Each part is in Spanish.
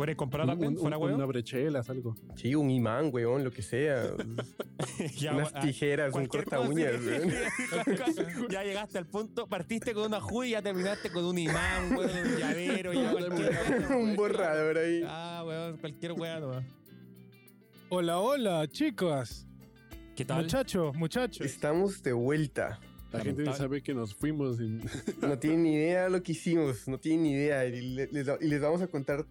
¿Hubieras comprado una brechelas, algo. Sí, un imán, weón, lo que sea. Ya, Unas ah, tijeras, un corta uñas, weón. ya llegaste al punto, partiste con una juda y ya terminaste con un imán, weón, un llavero, ya un borrador ahí. Ah, weón, cualquier weón nomás. Hola, hola, chicas. ¿Qué tal? Muchachos, muchachos. Estamos de vuelta. La gente sabe que nos fuimos. No tienen ni idea de lo que hicimos, no tienen ni idea. Y le- les, y les vamos a contar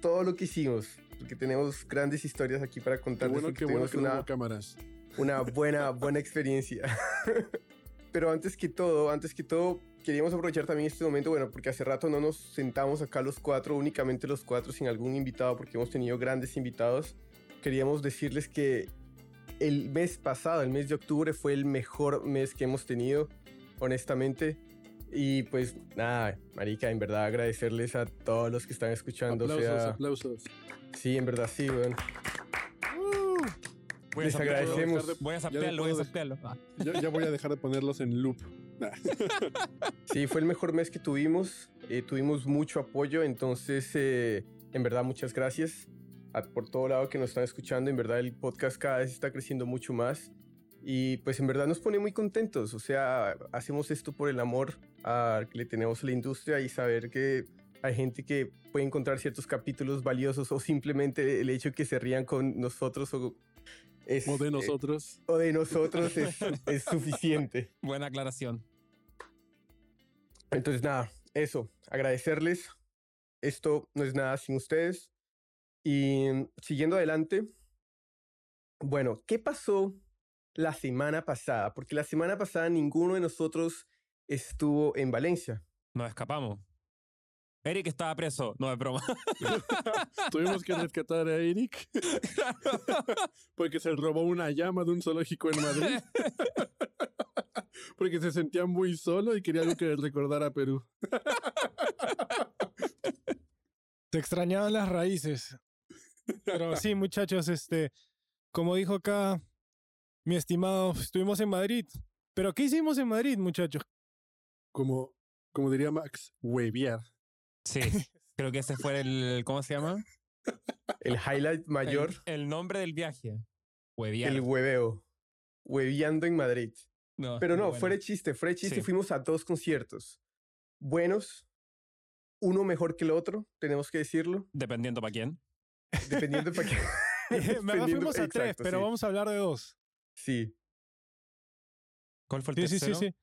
todo lo que hicimos. Porque tenemos grandes historias aquí para Qué contarles. bueno, qué bueno que una, cámaras. una buena, buena experiencia. Pero antes que todo, antes que todo, queríamos aprovechar también este momento, bueno, porque hace rato no nos sentamos acá los cuatro, únicamente los cuatro, sin algún invitado, porque hemos tenido grandes invitados. Queríamos decirles que el mes pasado, el mes de octubre, fue el mejor mes que hemos tenido, honestamente. Y pues nada, Marica, en verdad agradecerles a todos los que están escuchando. Aplausos, sea, aplausos. sí, en verdad sí, weón. Voy a Les sapearlo, agradecemos. de- Voy a Ya sapearlo, voy a sapearlo. Ah, Ya, ya voy a dejar de ponerlos en loop. Sí, fue el mejor mes que tuvimos. eh, tuvimos mucho apoyo, entonces, eh, en verdad, muchas gracias a- por todo lado que nos están escuchando. En verdad, el podcast cada vez está creciendo mucho más. Y pues en verdad nos pone muy contentos. O sea, hacemos esto por el amor a, que le tenemos a la industria y saber que hay gente que puede encontrar ciertos capítulos valiosos o simplemente el hecho que se rían con nosotros o, es, O de eh, nosotros. o de nosotros es, es suficiente. buena aclaración. Entonces, nada, eso, agradecerles. Esto no es nada sin ustedes. Y siguiendo adelante, bueno, ¿qué pasó la semana pasada? Porque la semana pasada ninguno de nosotros estuvo en Valencia. Nos escapamos. Eric estaba preso. No, es broma. Tuvimos que rescatar a Eric porque se robó una llama de un zoológico en Madrid. Porque se sentía muy solo y quería algo que le recordara a Perú. Se extrañaban las raíces. Pero sí, muchachos, este, como dijo acá mi estimado, estuvimos en Madrid. Pero ¿qué hicimos en Madrid, muchachos? Como, como diría Max, hueviar. Sí, creo que ese fue el. ¿Cómo se llama? El highlight mayor, El, el nombre del viaje. Hueviar. el hueveo. Hueveando en Madrid. No, Pero no, bueno. fuera de chiste, fuera de chiste, Sí. fuimos a dos conciertos. Buenos, uno mejor que el otro, tenemos que decirlo, Dependiendo para quién. dependiendo para qué. Me fuimos a tres, exacto, pero sí. vamos a hablar de dos. Sí, ¿Cuál fue el Sí, sí, sí, tercero? sí.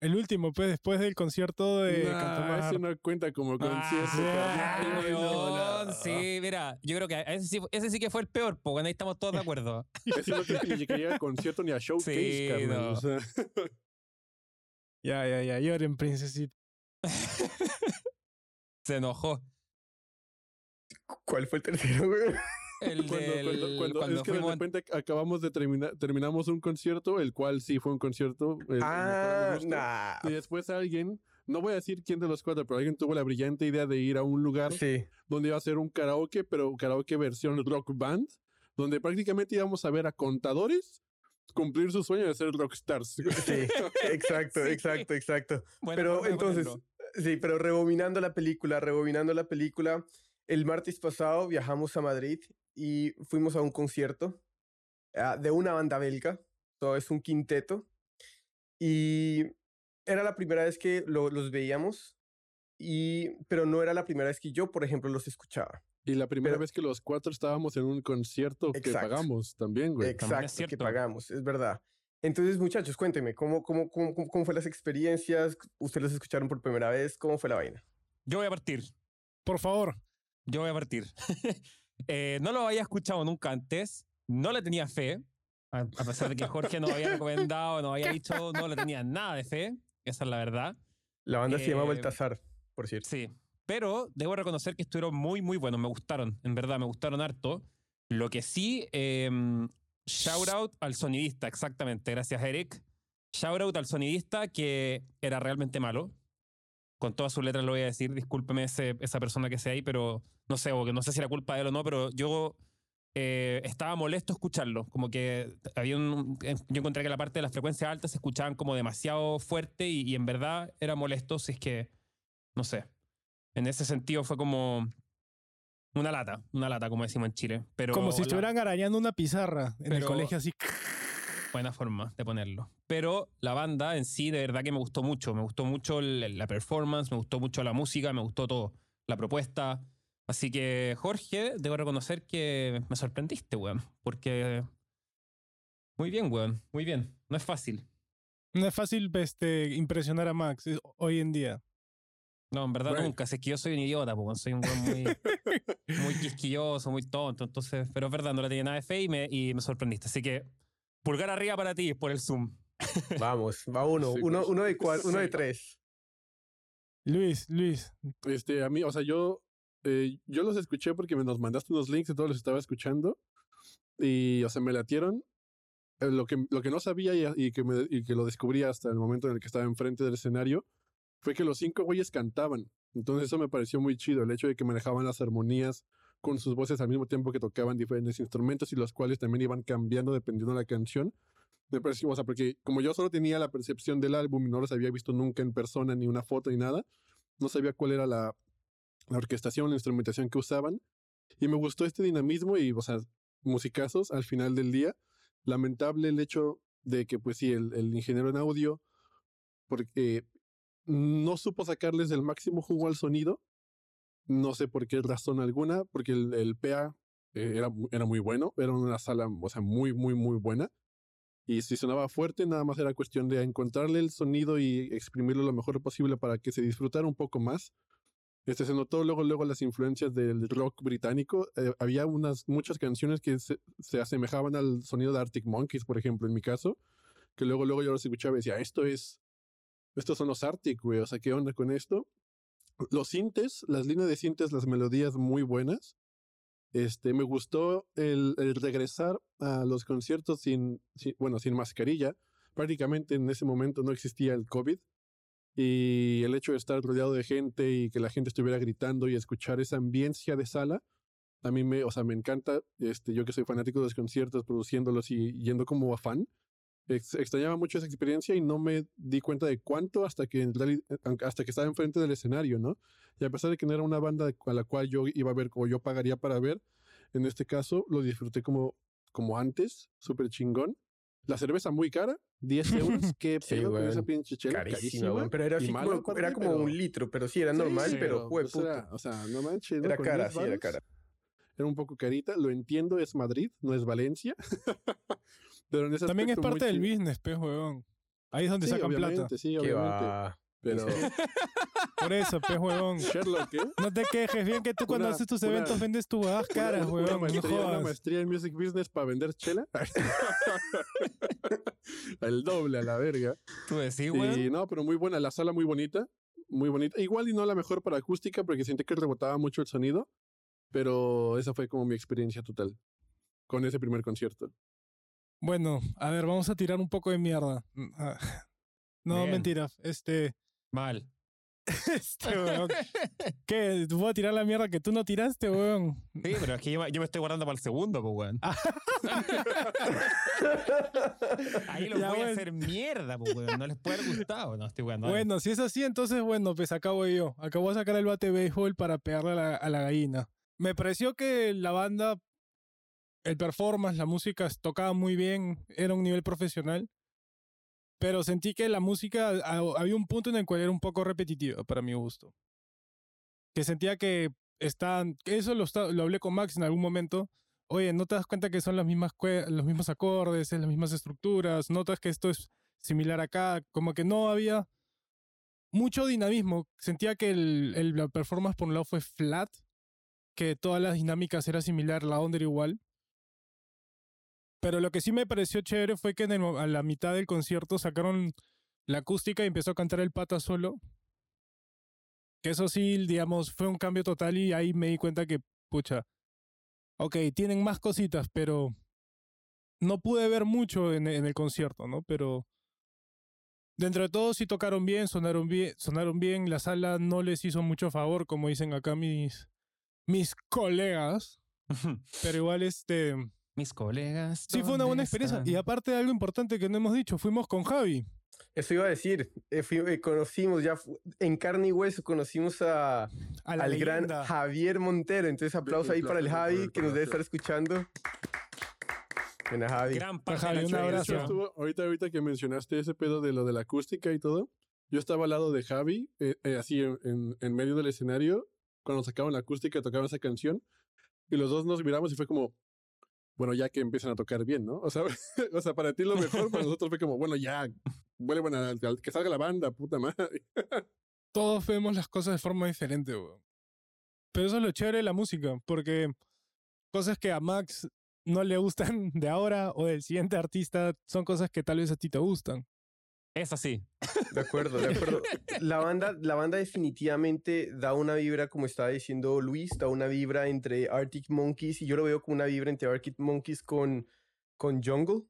El último, pues, después del concierto de Nah, eso no cuenta como concierto. Ah, weón, No, no. Sí, mira, yo creo que ese sí, ese sí que fue el peor, porque ahí estamos todos de acuerdo. Eso no tiene ni que llegar a concierto ni a showcase, Sí, carnal. no. O sea, Ya, ya, ya, lloren, princesita. Se enojó. ¿cuál fue el tercero, güey? El cuando, del- cuando- cuando- cuando es que de repente acabamos de terminar, terminamos un concierto, el cual sí fue un concierto. el- el Ah, gusto. nah. Y después alguien, no voy a decir quién de los cuatro, pero alguien tuvo la brillante idea de ir a un lugar Sí, donde iba a ser un karaoke, pero karaoke versión rock band, donde prácticamente íbamos a ver a contadores cumplir su sueño de ser rockstars. sí, exacto, Sí. exacto, exacto. Buena pero entonces, sí, pero rebobinando la película, rebobinando la película, el martes pasado viajamos a Madrid y fuimos a un concierto ah, de una banda belga, todo es un quinteto, y era la primera vez que lo- los veíamos, y, pero no era la primera vez que yo, por ejemplo, los escuchaba. Y la primera Pero- vez que los cuatro estábamos en un concierto que pagamos también, güey. también es Exacto, que pagamos, es verdad. Entonces, muchachos, cuéntenme, ¿cómo, cómo, cómo, cómo, cómo fue las experiencias? ¿Ustedes los escucharon por primera vez? ¿Cómo fue la vaina? Yo voy a partir. Por favor. Yo voy a partir. Eh, no lo había escuchado nunca antes. No le tenía fe. A, pesar de que Jorge nos había recomendado, nos había dicho, no le tenía nada de fe. Esa es la verdad. La banda se llama Eh, Baltasar, por cierto. Sí. Pero debo reconocer que estuvieron muy, muy buenos. Me gustaron. En verdad, me gustaron harto. Lo que sí, eh, shout out al sonidista, exactamente. Gracias, Eric. Shout out al sonidista que era realmente malo. Con todas sus letras lo voy a decir. Discúlpeme ese- esa persona que sea ahí, pero no sé, o que no sé si era culpa de él o no, pero yo eh, estaba molesto escucharlo. Como que había un. eh, Yo encontré que la parte de las frecuencias altas se escuchaban como demasiado fuerte y, y en verdad era molesto si es que. No sé. En ese sentido fue como. Una lata, una lata, como decimos en Chile. Pero Como si la- estuvieran arañando una pizarra en el Pero- colegio así. Buena forma de ponerlo. Pero la banda en sí, de verdad que me gustó mucho. Me gustó mucho la performance, me gustó mucho la música, me gustó todo. La propuesta. Así que, Jorge, debo reconocer que me sorprendiste, weón. Porque. Muy bien, weón. Muy bien. No es fácil. No es fácil este, impresionar a Max eh, hoy en día. No, en verdad Bueno. nunca. Si es que yo soy un idiota, pues, weón. Soy un weón muy, muy quisquilloso, muy tonto. Entonces, pero es verdad, no le tenía nada de fe y me, y me sorprendiste. Así que, pulgar arriba para ti por el Zoom. Vamos, va uno, Sí, uno, pues. uno de cuatro, uno de tres. Luis, Luis, Este, a mí, o sea, yo, eh, yo los escuché porque me nos mandaste unos links y todos los estaba escuchando. Y, o sea, me latieron. Eh, lo, que, lo que no sabía y, y que me, y que lo descubrí hasta el momento en el que estaba enfrente del escenario fue que los cinco güeyes cantaban. Entonces eso me pareció muy chido, el hecho de que manejaban las armonías con sus voces al mismo tiempo que tocaban diferentes instrumentos y los cuales también iban cambiando dependiendo de la canción. Me pareció, o sea, porque como yo solo tenía la percepción del álbum y no los había visto nunca en persona, ni una foto ni nada, no sabía cuál era la, la orquestación, la instrumentación que usaban. Y me gustó este dinamismo y, o sea, musicazos al final del día. Lamentable el hecho de que, pues sí, el, el ingeniero en audio, porque no supo sacarles el máximo jugo al sonido. No sé por qué razón alguna, porque el, el PA eh, era, era muy bueno, era una sala, o sea, muy, muy, muy buena. Y si sonaba fuerte, nada más era cuestión de encontrarle el sonido y exprimirlo lo mejor posible para que se disfrutara un poco más. Este, se notó luego, luego las influencias del rock británico. Eh, había unas, muchas canciones que se, se asemejaban al sonido de Arctic Monkeys, por ejemplo, en mi caso, que luego, luego yo los escuchaba y decía, esto es, estos son los Arctic, güey, o sea, ¿qué onda con esto? Los sintes, las líneas de sintes, las melodías muy buenas. Este, me gustó el, regresar a los conciertos sin, bueno, sin mascarilla. Prácticamente en ese momento no existía el COVID. Y el hecho de estar rodeado de gente y que la gente estuviera gritando y escuchar esa ambiencia de sala, a mí me, o sea, me encanta. Este, yo que soy fanático de los conciertos, produciéndolos y yendo como fan, ex- extrañaba mucho esa experiencia y no me di cuenta de cuánto hasta que reali- hasta que estaba enfrente del escenario, ¿no? Y a pesar de que no era una banda a la cual yo iba a ver o yo pagaría para ver, en este caso lo disfruté como, como antes, súper chingón. La cerveza muy cara, 10 euros. ¿Qué Sí, pedo con weón. esa pinche chela? Carísima, weón, Pero era así mala como, era como pero- un litro, pero sí, era Sí, normal, sí, pero pues fue era- o sea, no manches. Era cara, 10 sí, era cara. Era un poco carita, lo entiendo, es Madrid, no es Valencia. Pero en ese también es parte del business, pues, huevón. Ahí es donde Sí, sacan plata. obviamente, sí, obviamente. va. Pero Por eso, pues, huevón. Sherlock, ¿eh? No te quejes, bien que tú cuando Una- haces tus una- eventos vendes tus huevadas caras, una, huevón. una no maestría, una jodas. maestría en music business para vender chela. El doble a la verga. Tú decís, weón. Y no, pero muy buena, la sala muy bonita, muy bonita. Igual y no la mejor para acústica porque sentí que rebotaba mucho el sonido, pero esa fue como mi experiencia total con ese primer concierto. Bueno, a ver, vamos a tirar un poco de mierda. Mm, ah. No, Bien. mentira. Este, Mal. este, weón. ¿Qué? ¿Voy a tirar la mierda que tú no tiraste, weón? Sí, pero es que yo, me- yo me estoy guardando para el segundo, pues, weón. Ahí los Ya, voy a hacer mierda, pues, weón. No les puede haber gustado. No, estoy jugando. Bueno, si es así, entonces, bueno, pues acabo yo. Acabo de sacar el bate de béisbol para pegarle a la, a la gallina. Me pareció que la banda, el performance, la música tocaba muy bien, era un nivel profesional. Pero sentí que la música, a- había un punto en el cual era un poco repetitiva para mi gusto. Que sentía que que eso lo, lo hablé con Max en algún momento. Oye, ¿no te das cuenta que son las mismas los mismos acordes, es las mismas estructuras? ¿Notas que esto es similar acá? Como que no había mucho dinamismo. Sentía que el, el- la performance por un lado fue flat, que todas las dinámicas era similar, la onda era igual. Pero lo que sí me pareció chévere fue que en el mo- a la mitad del concierto sacaron la acústica y empezó a cantar el pata solo. Que eso sí, digamos, fue un cambio total y ahí me di cuenta que, pucha, ok, tienen más cositas, pero no pude ver mucho en, en el concierto, ¿no? Pero dentro de todo sí tocaron bien, sonaron bien, sonaron bien. La sala no les hizo mucho favor, como dicen acá mis, mis colegas, pero igual este... Mis colegas. Sí, fue una buena ¿dónde experiencia. están? Y aparte de algo importante que no hemos dicho, fuimos con Javi. Eso iba a decir. eh, fui- eh, conocimos ya en carne y hueso, conocimos a, A la al gran leyenda. Javier Montero. Entonces, aplauso ahí para el Javi que nos debe estar escuchando. Buena, Javi. Gran Javi, un abrazo. estuvo- ahorita, ahorita que mencionaste ese pedo de lo de la acústica y todo, yo estaba al lado de Javi, eh, eh, así en, en- en medio del escenario, cuando sacaban la acústica, tocaban esa canción, y los dos nos miramos y fue como, bueno, ya que empiezan a tocar bien, ¿no? O sea, o sea para ti lo mejor, para nosotros fue como, bueno, ya, vuelvan a, que salga la banda, puta madre. Todos vemos las cosas de forma diferente, weón. Pero eso es lo chévere de la música, porque cosas que a Max no le gustan de ahora o del siguiente artista son cosas que tal vez a ti te gustan. Es así. De acuerdo, de acuerdo. La banda, la banda definitivamente da una vibra, como estaba diciendo Luis, da una vibra entre Arctic Monkeys y yo lo veo como una vibra entre Arctic Monkeys con, con Jungle.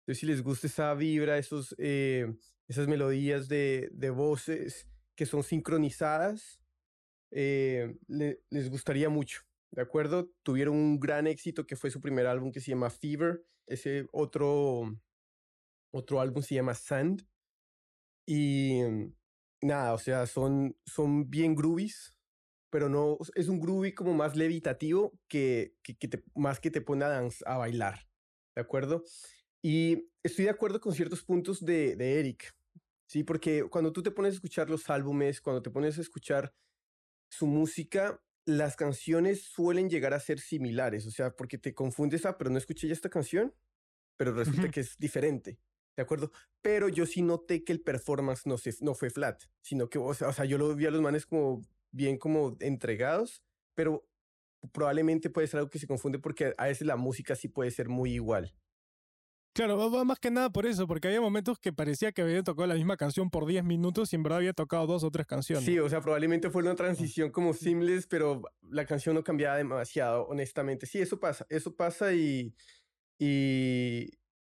Entonces, si les gusta esa vibra, esos, eh, esas melodías de, de voces que son sincronizadas, eh, le- les gustaría mucho. ¿De acuerdo? Tuvieron un gran éxito que fue su primer álbum que se llama Fever. Ese otro, otro álbum se llama Sand. Y mm, nada, o sea, son, son bien groovies, pero no, es un groovy como más levitativo que, que, que te- más que te pone a, danz- a bailar, ¿de acuerdo? Y estoy de acuerdo con ciertos puntos de, de Eric, ¿sí? Porque cuando tú te pones a escuchar los álbumes, cuando te pones a escuchar su música, las canciones suelen llegar a ser similares, o sea, porque te confundes, ah, pero no escuché ya esta canción, pero resulta que es diferente, ¿de acuerdo? Pero yo sí noté que el performance no, se, no fue flat, sino que, o sea, o sea, yo lo vi a los manes como bien como entregados, pero probablemente puede ser algo que se confunde porque a veces la música sí puede ser muy igual. Claro, más que nada por eso, porque había momentos que parecía que había tocado la misma canción por 10 minutos y en verdad había tocado dos o tres canciones. Sí, o sea, probablemente fue una transición como seamless, pero la canción no cambiaba demasiado, honestamente. Sí, eso pasa, eso pasa y, y,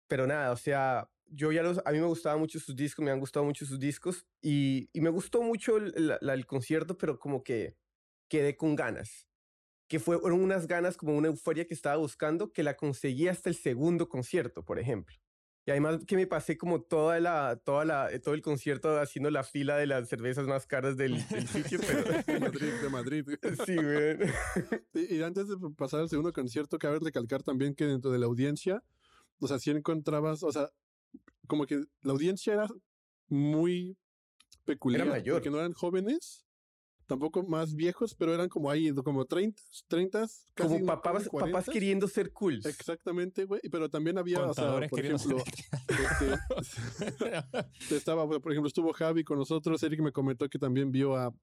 pero nada, o sea, yo ya los, a mí me gustaban mucho sus discos, me han gustado mucho sus discos y, y me gustó mucho el, la- el concierto, pero como que quedé con ganas. Que fue- fueron unas ganas como una euforia que estaba buscando que la conseguí hasta el segundo concierto, por ejemplo. Y además que me pasé como toda la, toda la, eh, todo el concierto haciendo la fila de las cervezas más caras del, del sitio, pero De Madrid, de Madrid. sí. Y, y antes de pasar al segundo concierto, cabe recalcar también que dentro de la audiencia, o sea, sí encontrabas, o sea, como que la audiencia era muy peculiar. mayor. Porque no eran jóvenes, tampoco más viejos, pero eran como ahí, como 30, 30, casi Como papás, papás 40. queriendo ser cool. Exactamente, güey. Pero también había, o sea, por ejemplo, este, estaba, por ejemplo, estuvo Javi con nosotros. Eric me comentó que también vio a,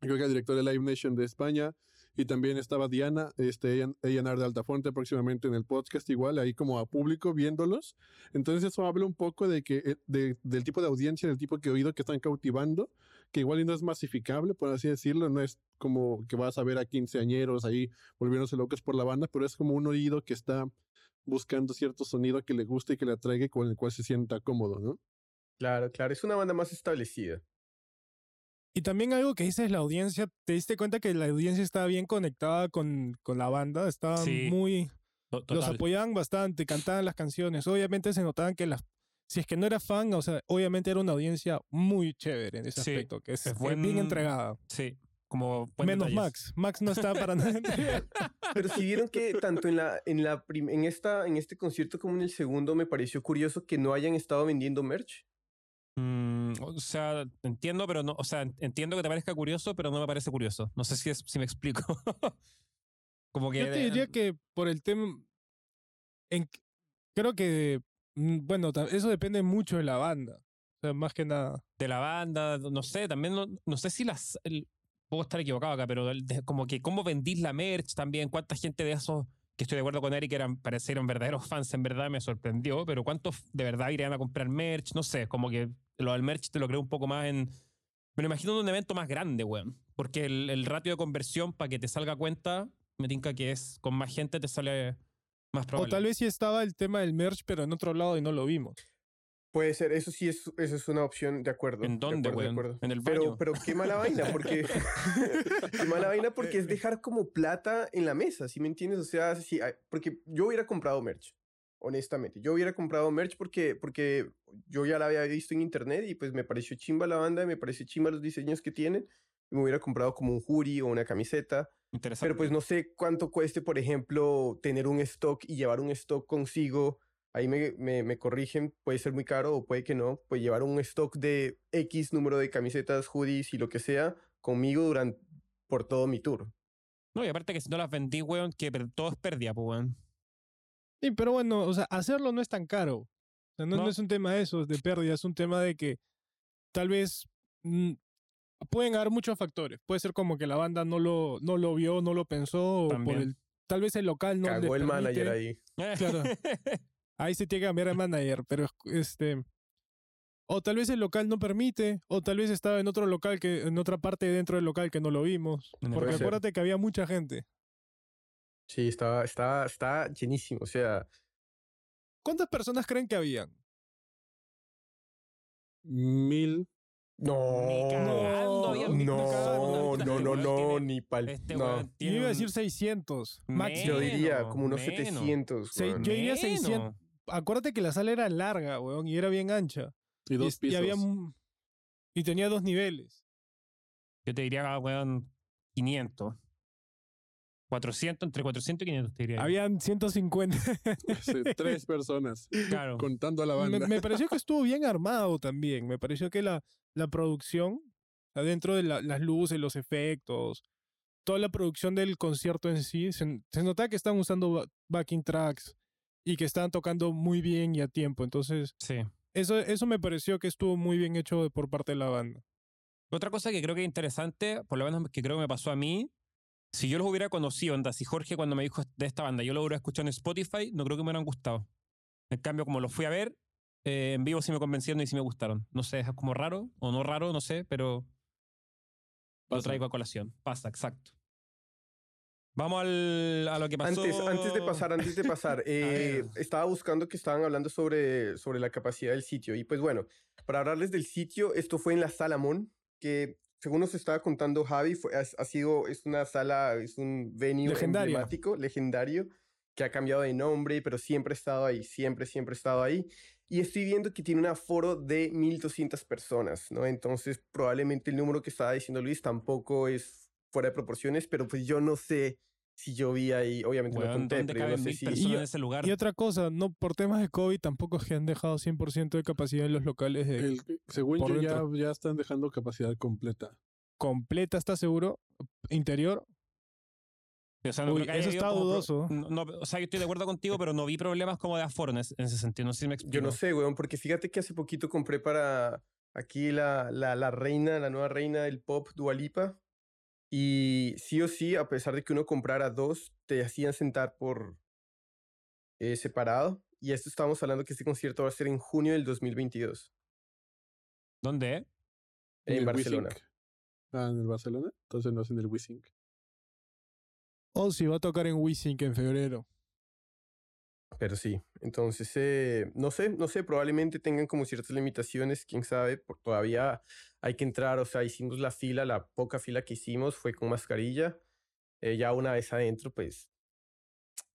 creo que al director de Live Nation de España. Y también estaba Diana, este, ella de Altafonte próximamente en el podcast, igual, ahí como a público viéndolos. Entonces eso habla un poco de que, eh, de- del tipo de audiencia, del tipo de oído que están cautivando, que igual no es masificable, por así decirlo, no es como que vas a ver a quinceañeros ahí volviéndose locos por la banda, pero es como un oído que está buscando cierto sonido que le guste y que le atraiga y con el cual se sienta cómodo, ¿no? Claro, claro, es una banda más establecida. Y también algo que dices la audiencia, te diste cuenta que la audiencia estaba bien conectada con, con la banda, estaban Sí. muy... To- Los total. apoyaban bastante, cantaban las canciones. Obviamente se notaban que las... Si es que no era fan, o sea, obviamente era una audiencia muy chévere en ese Sí, aspecto, que es, es buen- bien entregada. Sí, como buen Menos detalles. Max. Max no estaba para nada. Pero si vieron que tanto en la en la en esta en este concierto como en el segundo me pareció curioso que no hayan estado vendiendo merch. Mm, o sea, entiendo, pero no, o sea, entiendo que te parezca curioso, pero no me parece curioso. No sé si, es, si me explico. Como que Yo te diría que por el tema... en- creo que, mm, bueno, eso depende mucho de la banda. O sea, más que nada. de la banda, no sé, también no, no sé si las el- puedo estar equivocado acá, pero de- como que cómo vendís la merch también, cuánta gente de esos que estoy de acuerdo con Eric eran parecieron verdaderos fans en verdad me sorprendió, pero cuántos de verdad irían a comprar merch, no sé, como que lo del merch te lo creo un poco más en me lo imagino en un evento más grande, weón, porque el, el ratio de conversión para que te salga cuenta, me tinca que es con más gente te sale más O probable. tal vez sí estaba el tema del merch, pero en otro lado y no lo vimos. Puede ser, eso sí es eso es una opción, de acuerdo. ¿En de dónde, acuerdo. ¿En el Pero baño? pero qué mala vaina porque qué mala vaina porque es dejar como plata en la mesa, ¿sí me entiendes? O sea, sí, porque yo hubiera comprado merch. Honestamente. Yo hubiera comprado merch porque, porque yo ya la había visto en internet y pues me pareció chimba la banda, me pareció chimba los diseños que tienen. Y me hubiera comprado como un hoodie o una camiseta. Interesante. Pero pues no sé cuánto cueste, por ejemplo, tener un stock y llevar un stock consigo. Ahí me, me, me corrigen, puede ser muy caro o puede que no. Pues llevar un stock de X número de camisetas, hoodies y lo que sea conmigo durante por todo mi tour. No, y aparte que si no las vendí, weón, que todo es pérdida, pues, weón. Sí, pero bueno, o sea, hacerlo no es tan caro. O sea, no, no No. es un tema de eso, de pérdida, es un tema de que tal vez mm, pueden haber muchos factores. Puede ser como que la banda no lo, no lo vio, no lo pensó, o por el, tal vez el local no Cagó el manager ahí. Claro. Ahí se tiene que cambiar el manager, pero este. O tal vez el local no permite, o tal vez estaba en otro local que, en otra parte dentro del local que no lo vimos. Porque acuérdate que había mucha gente. Sí, está, está, está llenísimo. O sea, ¿Cuántas personas creen que habían? Mil. no, Ni cagando, había no, ni no, cagando. no, no, Este no, ni pal. Este no. Yo iba a decir 600. Máximo. Yo diría como unos menos. 700. Se- yo diría 600. Menos. Acuérdate que la sala era larga, weón, y era bien ancha. Y dos es- y pisos. había y tenía dos niveles. Yo te diría, weón, 500. 400, entre 400 y 500 te diría. Habían 150. Sí, tres personas. Claro. Contando a la me, banda. me pareció que estuvo bien armado también. Me pareció que la, la producción, adentro de la- las luces, los efectos, toda la producción del concierto en sí, se, se notaba que estaban usando ba- backing tracks y que estaban tocando muy bien y a tiempo. Entonces, Sí. eso, eso me pareció que estuvo muy bien hecho por parte de la banda. Otra cosa que creo que es interesante, por lo menos que creo que me pasó a mí, si yo los hubiera conocido, onda, si Jorge cuando me dijo de esta banda, yo lo hubiera escuchado en Spotify, no creo que me hubieran gustado. En cambio, como los fui a ver, eh, en vivo sí me convencieron y sí me gustaron. No sé, es como raro o no raro, no sé, pero lo traigo a colación. Pasa, exacto. Vamos al- a lo que pasó. Antes, antes de pasar, antes de pasar, eh, estaba buscando que estaban hablando sobre, sobre la capacidad del sitio. Y pues bueno, para hablarles del sitio, esto fue en la Salamón, que según nos estaba contando Javi, fue, ha, ha sido, es una sala, es un venue Legendario. emblemático, legendario, que ha cambiado de nombre, pero siempre ha estado ahí, siempre, siempre ha estado ahí. Y estoy viendo que tiene un aforo de 1200 personas, ¿no? Entonces, probablemente el número que estaba diciendo Luis tampoco es fuera de proporciones, pero pues yo no sé si yo vi ahí, obviamente Weón, lo conté, ¿dónde pero yo no sé mil si... personas Y- en ese lugar? Y otra cosa, no por temas de COVID tampoco es que han dejado 100% de capacidad en los locales de El- según yo, ya, ya están dejando capacidad completa. completa, ¿estás seguro? Interior. O sea, no Uy, eso está dudoso. no- no, o sea, yo estoy de acuerdo contigo, pero no vi problemas como de aforo en ese, en ese sentido. No sé si me explico. Yo no sé, weón, porque fíjate que hace poquito compré para aquí la, la, la reina, la nueva reina del pop, Dualipa. Y sí o sí, a pesar de que uno comprara dos, te hacían sentar por eh, separado. Y esto estamos hablando que este concierto va a ser en junio del 2022 ¿Dónde? en el Barcelona. Wisink. Ah, en el Barcelona. Entonces no es en el Wisink. Ozzy va a tocar en Wisink en febrero. Pero sí, entonces, eh, no sé, no sé, probablemente tengan como ciertas limitaciones, quién sabe, por, todavía hay que entrar, o sea, hicimos la fila, la poca fila que hicimos fue con mascarilla, eh, ya una vez adentro, pues,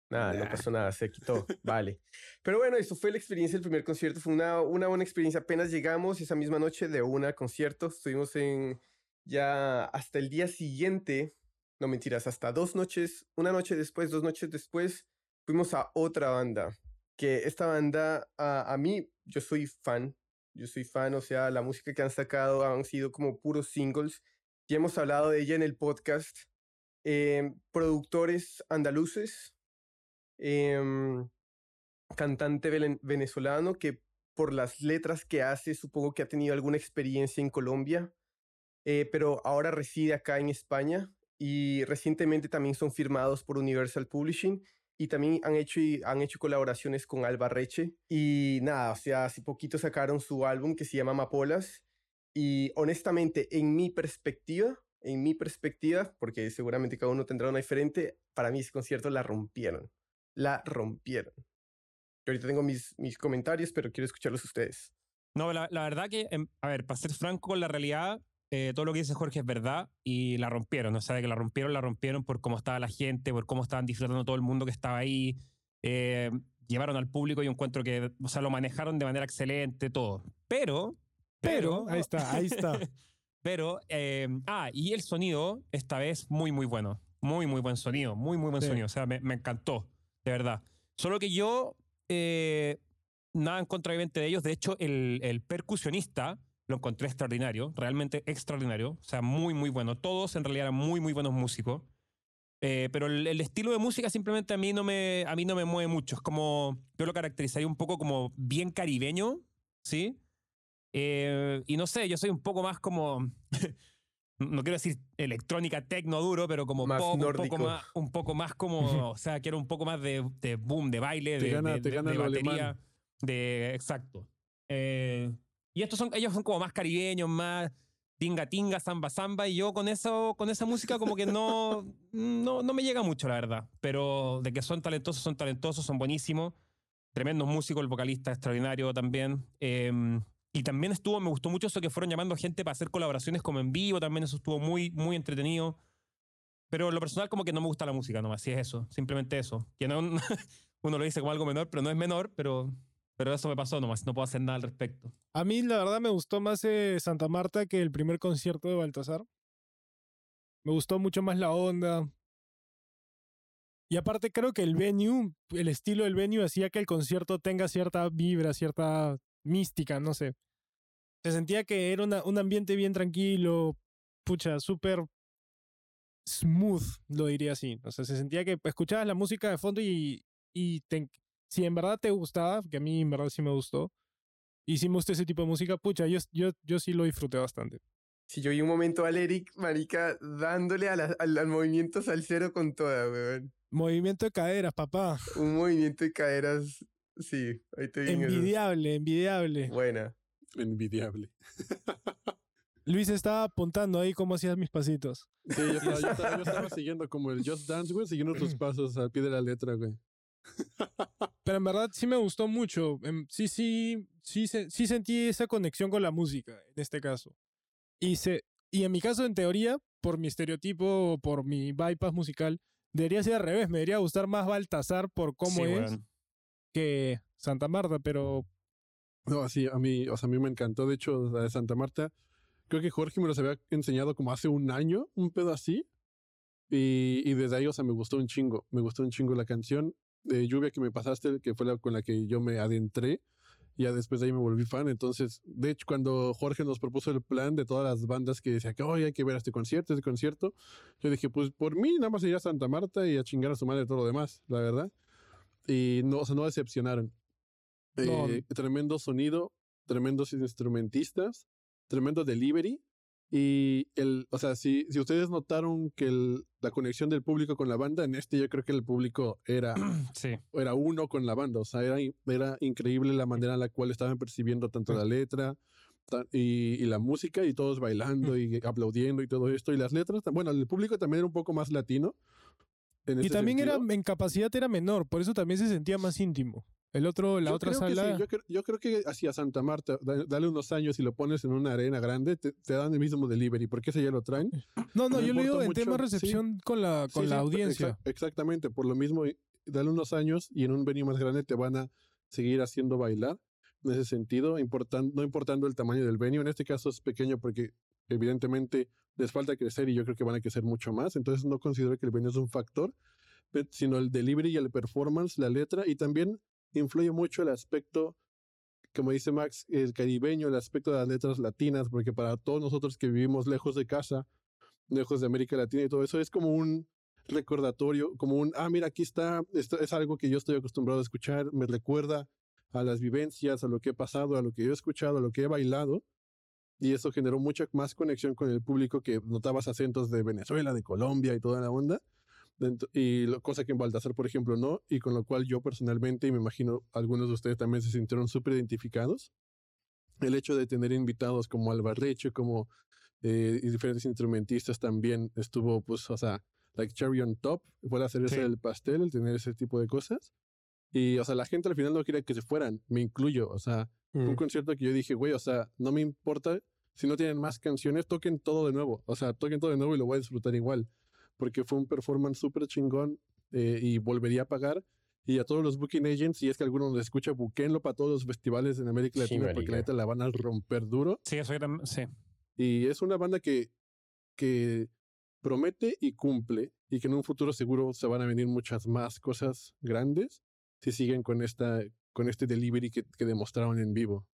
nada, no pasó nada, se quitó, vale. Pero bueno, eso fue la experiencia del primer concierto, fue una, una buena experiencia, apenas llegamos esa misma noche de una concierto, estuvimos en, ya hasta el día siguiente, no mentiras, hasta dos noches, una noche después, dos noches después, fuimos a otra banda, que esta banda, a, a mí, yo soy fan, yo soy fan, o sea, la música que han sacado han sido como puros singles, ya hemos hablado de ella en el podcast, em, productores andaluces, em, cantante venezolano que por las letras que hace, supongo que ha tenido alguna experiencia en Colombia, eh, pero ahora reside acá en España y recientemente también son firmados por Universal Publishing y también han hecho, y- han hecho colaboraciones con Alba Reche. Y nada, o sea, hace poquito sacaron su álbum que se llama Amapolas. Y honestamente, en mi perspectiva, en mi perspectiva, porque seguramente cada uno tendrá una diferente, para mí ese concierto la rompieron. La rompieron. Yo ahorita tengo mis, mis comentarios, pero quiero escucharlos ustedes. No, la, la verdad que, em, a ver, para ser franco con la realidad, eh, todo lo que dice Jorge es verdad y la rompieron. O sea, que la rompieron, la rompieron por cómo estaba la gente, por cómo estaban disfrutando todo el mundo que estaba ahí. Eh, llevaron al público y encuentro que, o sea, lo manejaron de manera excelente, todo. Pero, Pero, ahí está, ahí está. pero, eh, ah, y el sonido, esta vez, muy, muy bueno. Muy, muy buen sonido, muy, muy buen Sí. sonido. O sea, me, me encantó, de verdad. Solo que yo, eh, nada en contra de ellos. De hecho, el, el percusionista lo encontré extraordinario, realmente extraordinario. O sea, muy, muy bueno. Todos en realidad eran muy, muy buenos músicos. Eh, pero el, el estilo de música simplemente a mí, no me, a mí no me mueve mucho. Es como, yo lo caracterizaría un poco como bien caribeño, ¿sí? Eh, y no sé, yo soy un poco más como, no quiero decir electrónica, tecno duro, pero como Más pop, un poco más, un poco más como, o sea, quiero un poco más de, de boom, de baile, Te de, gana- de- te de- gana de batería, alemán. de, exacto. Eh, y estos son, ellos son como más caribeños, más tinga tinga, samba samba, y yo con eso, con esa música como que no, no, no me llega mucho, la verdad. Pero de que son talentosos, son talentosos, son buenísimos. Tremendos músicos, el vocalista extraordinario también. Eh, y también estuvo, me gustó mucho eso que fueron llamando gente para hacer colaboraciones como en vivo, también eso estuvo muy, muy entretenido. Pero en lo personal como que no me gusta la música nomás, sí es eso, simplemente eso. Que no, uno lo dice como algo menor, pero no es menor, pero, pero eso me pasó nomás, no puedo hacer nada al respecto. A mí, la verdad, me gustó más eh, Santa Marta que el primer concierto de Baltasar. Me gustó mucho más la onda. Y aparte, creo que el venue, el estilo del venue, hacía que el concierto tenga cierta vibra, cierta mística, no sé. Se sentía que era una- un ambiente bien tranquilo, pucha, súper smooth, lo diría así. O sea, se sentía que escuchabas la música de fondo y, y te- si en verdad te gustaba, que a mí en verdad sí me gustó, y si me gusta ese tipo de música, pucha, yo, yo, yo sí lo disfruté bastante. Si yo vi un momento al Eric, marica, dándole a la- al, al movimiento salsero con toda, weón. Movimiento de caderas, papá. Un movimiento de caderas, sí, ahí te vi. en eso. Envidiable, envidiable. Buena. Envidiable. Luis estaba apuntando ahí cómo hacías mis pasitos. Sí, yo estaba, yo estaba- yo estaba siguiendo como el Just Dance, güey, siguiendo tus pasos al pie de la letra, güey. Pero en verdad sí me gustó mucho. Em, Sí, sí, sí, sí sentí esa conexión con la música, en este caso. Y, se, y en mi caso, en teoría, por mi estereotipo, por mi bypass musical, debería ser al revés. Me debería gustar más Baltasar por cómo Sí, es weón. que Santa Marta, pero No, sí, a mí, o sea, a mí me encantó. De hecho, la de Santa Marta, creo que Jorge me los había enseñado como hace un año, un pedo así. Y, y desde ahí, o sea, me gustó un chingo. Me gustó un chingo la canción de Lluvia que me pasaste, que fue la con la que yo me adentré. Ya después de ahí me volví fan. Entonces, de hecho, cuando Jorge nos propuso el plan de todas las bandas que decía que, oye, hay que ver este concierto, este concierto, yo dije, pues por mí nada más iría a Santa Marta y a chingar a su madre todo lo demás, la verdad. Y no, o sea, no decepcionaron. No. Eh, tremendo sonido, tremendos instrumentistas, tremendo delivery. Y el, o sea, si, si ustedes notaron que el- la conexión del público con la banda, en este yo creo que el público era, Sí. era uno con la banda. O sea, era, era increíble la manera en la cual estaban percibiendo tanto la letra y, y la música y todos bailando y aplaudiendo y todo esto. Y las letras, bueno, el público también era un poco más latino. en Y este también era, en capacidad era menor, por eso también se sentía más íntimo. El otro, la Yo otra sí, sala. Yo, creo, yo creo que hacia Santa Marta, da- dale unos años y lo pones en una arena grande, te, te dan el mismo delivery, porque ese ya lo traen. No, no, me yo le digo importa en mucho, tema sí. recepción con la, con Sí, la audiencia. exa- exactamente, por lo mismo, dale unos años y en un venue más grande te van a seguir haciendo bailar. En ese sentido, importan- no importando el tamaño del venue, en este caso es pequeño porque evidentemente les falta crecer y yo creo que van a crecer mucho más, entonces no considero que el venue es un factor, sino el delivery y el performance, la letra y también influye mucho el aspecto, como dice Max, el caribeño, el aspecto de las letras latinas, porque para todos nosotros que vivimos lejos de casa, lejos de América Latina y todo eso, es como un recordatorio, como un, ah, mira, aquí está, esto es algo que yo estoy acostumbrado a escuchar, me recuerda a las vivencias, a lo que he pasado, a lo que yo he escuchado, a lo que he bailado. Y eso generó mucha más conexión con el público que notabas acentos de Venezuela, de Colombia y toda la onda. Y lo, cosa que en Baltasar, por ejemplo, no. Y con lo cual yo personalmente, y me imagino algunos de ustedes también se sintieron súper identificados. El hecho de tener invitados como Albarreche, como eh, y diferentes instrumentistas también estuvo, pues, o sea, like cherry on top, fue la cereza Sí. del pastel, el tener ese tipo de cosas. Y, o sea, la gente al final no quería que se fueran, me incluyo, o sea, fue un Mm. concierto que yo dije, güey, o sea, no me importa si no tienen más canciones, toquen todo de nuevo, o sea, toquen todo de nuevo y lo voy a disfrutar igual, porque fue un performance súper chingón eh, y volvería a pagar. Y a todos los booking agents, si es que alguno nos escucha, buquenlo para todos los festivales en América Sí, Latina porque marica. la neta la van a romper duro. Sí, eso era. Sí. Y es una banda que, que promete y cumple y que en un futuro seguro se van a venir muchas más cosas grandes si siguen con esta con este delivery que, que demostraron en vivo.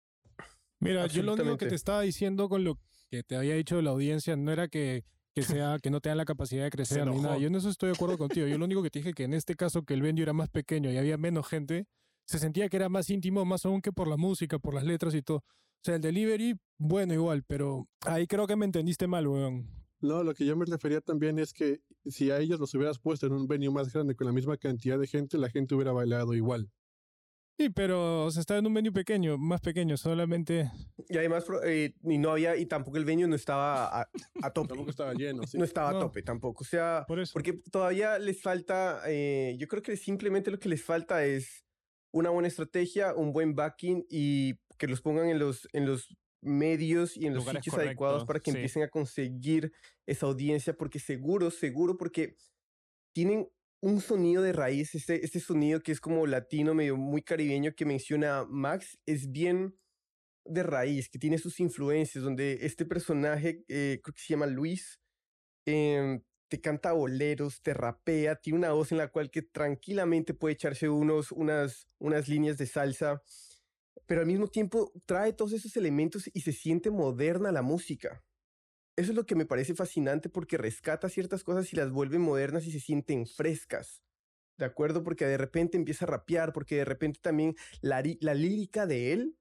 Mira, yo lo único que te estaba diciendo con lo que te había dicho de la audiencia no era que, que sea que no tengan la capacidad de crecer ni nada. Yo en eso estoy de acuerdo contigo. Yo lo único que te dije que en este caso que el venue era más pequeño y había menos gente, se sentía que era más íntimo, más aún que por la música, por las letras y todo. O sea, el delivery, bueno, igual, pero ahí creo que me entendiste mal, weón. No, lo que yo me refería también es que si a ellos los hubieras puesto en un venue más grande con la misma cantidad de gente, la gente hubiera bailado igual. Sí, pero o sea, estaba en un venue pequeño, más pequeño, solamente. Y además, eh, y no había, y tampoco el venue no estaba a, a tope. Tampoco estaba lleno. sí. No estaba No. a tope tampoco. O sea, Por eso. porque todavía les falta, eh, yo creo que simplemente lo que les falta es una buena estrategia, un buen backing y que los pongan en los, en los medios y en los sitios adecuados para que sí. empiecen a conseguir esa audiencia, porque seguro, seguro, porque tienen un sonido de raíz, este, este sonido que es como latino, medio muy caribeño que menciona Max, es bien de raíz, que tiene sus influencias, donde este personaje, eh, creo que se llama Luis, em, te canta boleros, te rapea, tiene una voz en la cual que tranquilamente puede echarse unos, unas, unas líneas de salsa, pero al mismo tiempo trae todos esos elementos y se siente moderna la música. Eso es lo que me parece fascinante porque rescata ciertas cosas y las vuelve modernas y se sienten frescas. ¿De acuerdo? Porque de repente empieza a rapear, porque de repente también la, la lírica de él,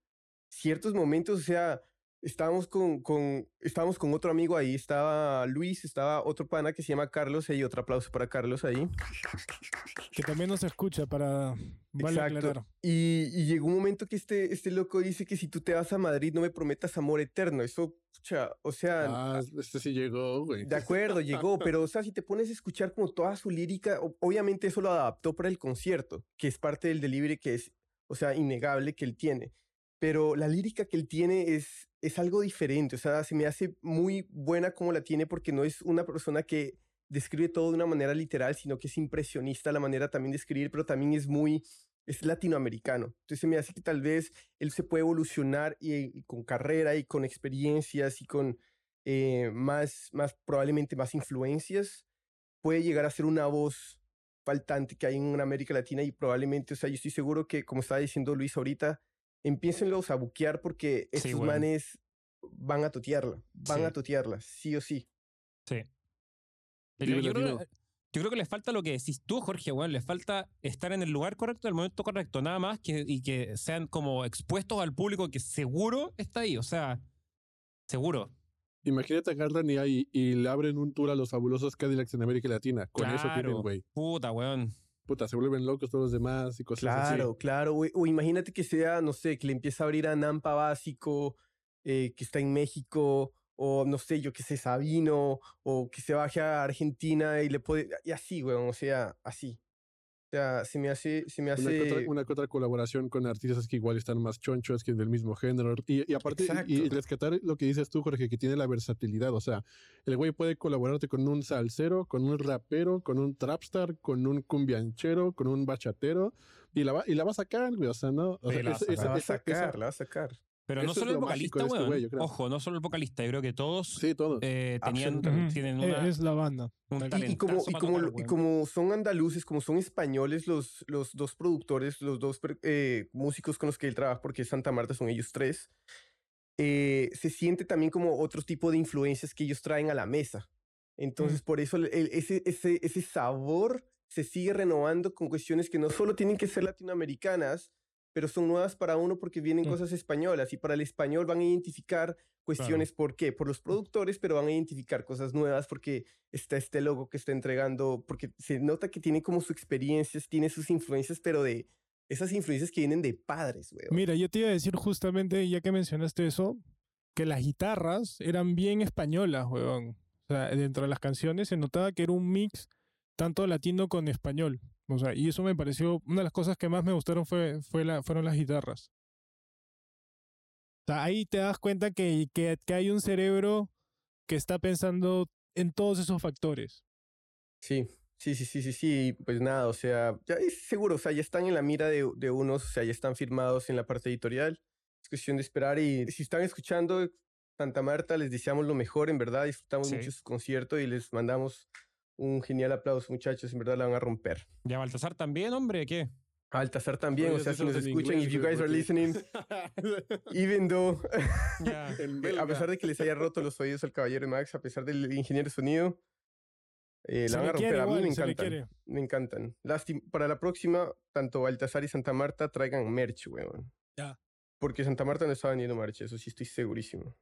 ciertos momentos, o sea, estábamos con, con, estábamos con otro amigo ahí, estaba Luis, estaba otro pana que se llama Carlos, y otro aplauso para Carlos ahí. Que también nos escucha para. Vale Exacto. aclarar. Y, y llegó un momento que este, este loco dice que si tú te vas a Madrid no me prometas amor eterno. Eso, pucha, o sea, Ah, este sí llegó, güey. de acuerdo, llegó, pero o sea, si te pones a escuchar como toda su lírica, obviamente eso lo adaptó para el concierto, que es parte del delivery que es, o sea, innegable que él tiene. Pero la lírica que él tiene es, es algo diferente, o sea, se me hace muy buena como la tiene porque no es una persona que describe todo de una manera literal, sino que es impresionista la manera también de escribir, pero también es muy, es latinoamericano. Entonces se me hace que tal vez él se puede evolucionar y, con carrera y con experiencias y con eh, más, más, probablemente más influencias, puede llegar a ser una voz faltante que hay en América Latina y probablemente, o sea, yo estoy seguro que, como estaba diciendo Luis ahorita, empiécenlos a buquear porque estos weón. manes van a tutearla, van a Sí. tutearla, sí o sí. Sí. Dímelo, yo, creo, dímelo. yo creo que les falta lo que decís tú, Jorge, weón. Les falta estar en el lugar correcto, en el momento correcto, nada más, que, y que sean como expuestos al público que seguro está ahí. O sea, seguro. Imagínate agarran y, ahí- y le abren un tour a los fabulosos Cadillacs en América Latina. Con eso tienen, Claro. güey. Puta, weón. Puta, se vuelven locos todos los demás y cosas así. Claro, claro. O, o imagínate que sea, no sé, que le empiece a abrir a Nampa Básico, eh, que está en México, o no sé, yo que sé, Sabino, o que se baje a Argentina y le puede. Y así, weón, o sea, así. O sea, se me hace. Se me Una, hace que otra, una que otra colaboración con artistas que igual están más chonchos, que del mismo género. Y, y aparte, y- rescatar lo que dices tú, Jorge, que tiene la versatilidad. O sea, el güey puede colaborarte con un salsero, con un rapero, con un trapstar, con un cumbianchero, con un bachatero. Y la va, y la va a sacar, güey. O sea, no. O Sí, sea, la va a esa- sacar. La va a esa- esa- sacar, la va a sacar. Pero Eso no solo el vocalista, este weón. güey, yo creo. Ojo, no solo el vocalista. Yo creo que todos Sí, todo. eh, tenían, tienen Eh, una, es la banda. un Y- y como, y, como, tocar, y como son andaluces, como son españoles los, los dos productores, los dos eh, músicos con los que él trabaja, porque Santa Marta son ellos tres, eh, se siente también como otro tipo de influencias que ellos traen a la mesa. Entonces, por eso el- el- ese, ese, ese sabor se sigue renovando con cuestiones que no solo tienen que ser latinoamericanas, pero son nuevas para uno porque vienen Mm. cosas españolas y para el español van a identificar cuestiones, ¿por qué? Por los productores, pero van a identificar cosas nuevas porque está este logo que está entregando, porque se nota que tiene como sus experiencias, tiene sus influencias, pero de esas influencias que vienen de padres, güey. Mira, yo te iba a decir justamente, ya que mencionaste eso, que las guitarras eran bien españolas, weón. O sea, dentro de las canciones se notaba que era un mix tanto latino con español. O sea, y eso me pareció, una de las cosas que más me gustaron fue, fue la, fueron las guitarras. O sea, ahí te das cuenta que, que, que hay un cerebro que está pensando en todos esos factores. Sí, Sí, sí, sí, sí, sí. Pues nada, o sea, ya es seguro, o sea, ya están en la mira de, de unos, o sea, ya están firmados en la parte editorial. Es cuestión de esperar y si están escuchando Santa Marta, les deseamos lo mejor, en verdad, disfrutamos Sí. mucho su concierto y les mandamos un genial aplauso, muchachos, en verdad la van a romper. Ya Baltasar también, hombre, ¿qué? Altasar también, o sea, si nos escuchan, inglés, if you guys are listening, even though. En a pesar de que les haya roto los oídos al caballero Max, a pesar del ingeniero de sonido, eh, la van a romper. quiere a mí igual, me encantan. Me encantan. Lástima, para la próxima, tanto Baltasar y Santa Marta traigan merch, weón. Ya. Porque Santa Marta no está vendiendo merch, eso sí estoy segurísimo.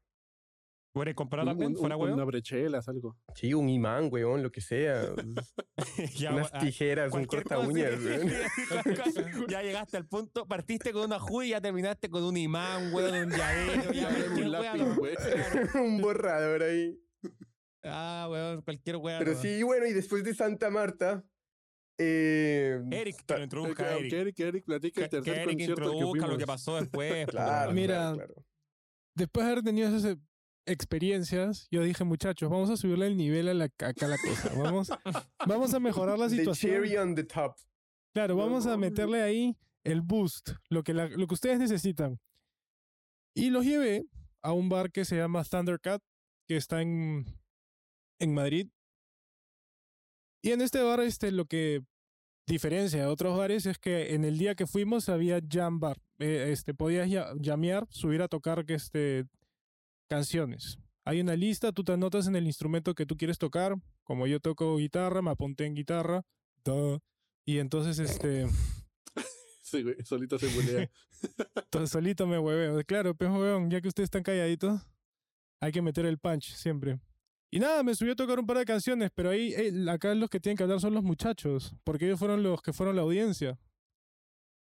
¿Tú eres comprado también? un- ¿Fuera un-? Una brechelas, algo. Sí, un imán, weón, lo que sea. Ya, unas ah, tijeras, un corta uñas, sí, weón. ya llegaste al punto, partiste con una juya y ya terminaste con un imán, weón, un llavero, ya, Un lápiz, un borrador ahí. Ah, weón, cualquier wea. Pero sí, bueno, y después de Santa Marta, eh, Eric, que lo introduzca Eric. que Eric, que Eric platique Que, el tercer que Eric concierto que introduzca lo que pasó después. Claro. Mira, claro, claro. Después de haber tenido esas eh, experiencias, yo dije, muchachos, vamos a subirle el nivel a la, acá a la cosa. Vamos, vamos a mejorar la The situación. cherry on the top. Claro, vamos a meterle ahí el boost, lo que, la- lo que ustedes necesitan. Y los llevé a un bar que se llama Thundercat, que está en, en Madrid. Y en este bar, este, lo que diferencia de otros bares es que en el día que fuimos había jam bar. Eh, este, podías llamear, subir a tocar que, este, canciones. Hay una lista, tú te anotas en el instrumento que tú quieres tocar. Como yo toco guitarra, me apunté en guitarra. duh. Y entonces, este, Sí, güey, solito se bulea. entonces solito me hueveo. Claro, pues huevón, ya que ustedes están calladitos, hay que meter el punch siempre. Y nada, me subí a tocar un par de canciones, pero ahí eh, acá los que tienen que hablar son los muchachos, porque ellos fueron los que fueron la audiencia.